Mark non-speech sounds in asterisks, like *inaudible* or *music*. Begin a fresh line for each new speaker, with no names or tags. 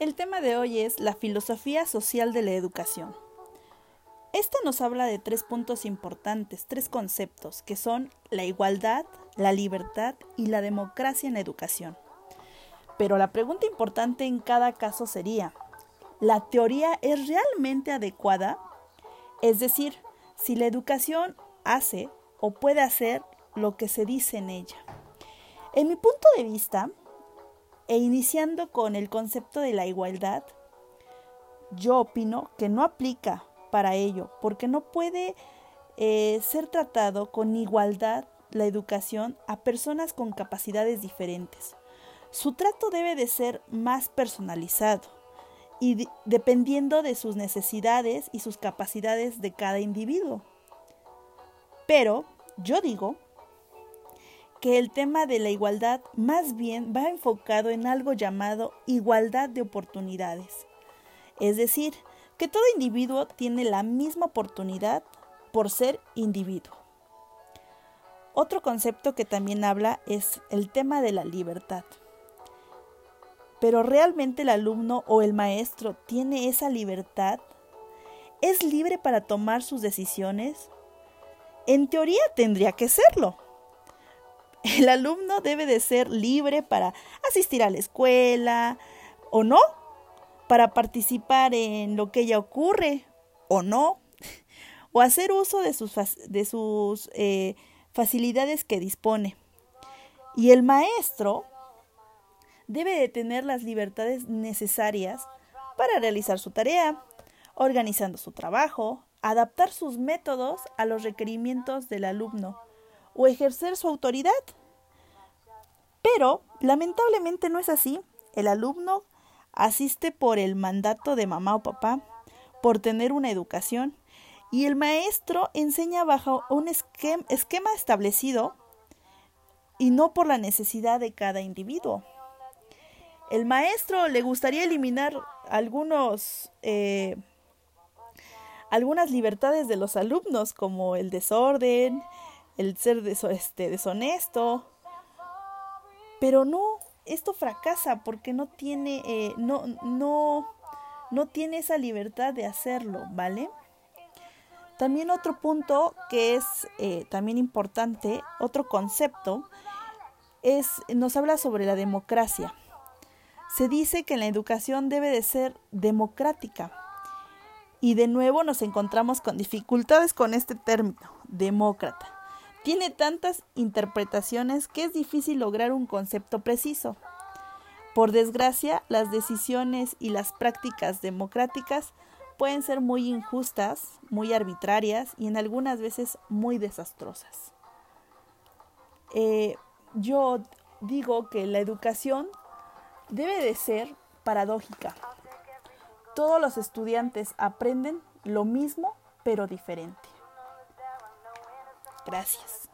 El tema de hoy es la filosofía social de la educación. Esta nos habla de tres puntos importantes, tres conceptos, que son la igualdad, la libertad y la democracia en la educación. Pero la pregunta importante en cada caso sería, ¿la teoría es realmente adecuada? Es decir, si la educación hace o puede hacer lo que se dice en ella. En mi punto de vista, e iniciando con el concepto de la igualdad, yo opino que no aplica para ello, porque no puede eh, ser tratado con igualdad la educación a personas con capacidades diferentes. Su trato debe de ser más personalizado y dependiendo de sus necesidades y sus capacidades de cada individuo. Pero yo digo que el tema de la igualdad más bien va enfocado en algo llamado igualdad de oportunidades. Es decir, que todo individuo tiene la misma oportunidad por ser individuo. Otro concepto que también habla es el tema de la libertad. Pero ¿realmente el alumno o el maestro tiene esa libertad? ¿Es libre para tomar sus decisiones? En teoría tendría que serlo *laughs* el alumno debe de ser libre para asistir a la escuela o no, para participar en lo que ya ocurre o no, o hacer uso de sus, de sus eh, facilidades que dispone. Y el maestro debe de tener las libertades necesarias para realizar su tarea, organizando su trabajo, adaptar sus métodos a los requerimientos del alumno o ejercer su autoridad. Pero, lamentablemente no es así. El alumno asiste por el mandato de mamá o papá, por tener una educación, y el maestro enseña bajo un esquema establecido y no por la necesidad de cada individuo. El maestro le gustaría eliminar algunos eh, algunas libertades de los alumnos como el desorden, el ser este, deshonesto. Pero no, esto fracasa porque no tiene, eh, no, no, no tiene esa libertad de hacerlo, ¿vale? También otro punto que es eh, también importante, otro concepto, es, nos habla sobre la democracia. Se dice que la educación debe de ser democrática. Y de nuevo nos encontramos con dificultades con este término, demócrata. Tiene tantas interpretaciones que es difícil lograr un concepto preciso. Por desgracia, las decisiones y las prácticas democráticas pueden ser muy injustas, muy arbitrarias y en algunas veces muy desastrosas. Eh, yo digo que la educación debe de ser paradójica. Todos los estudiantes aprenden lo mismo pero diferente. Gracias.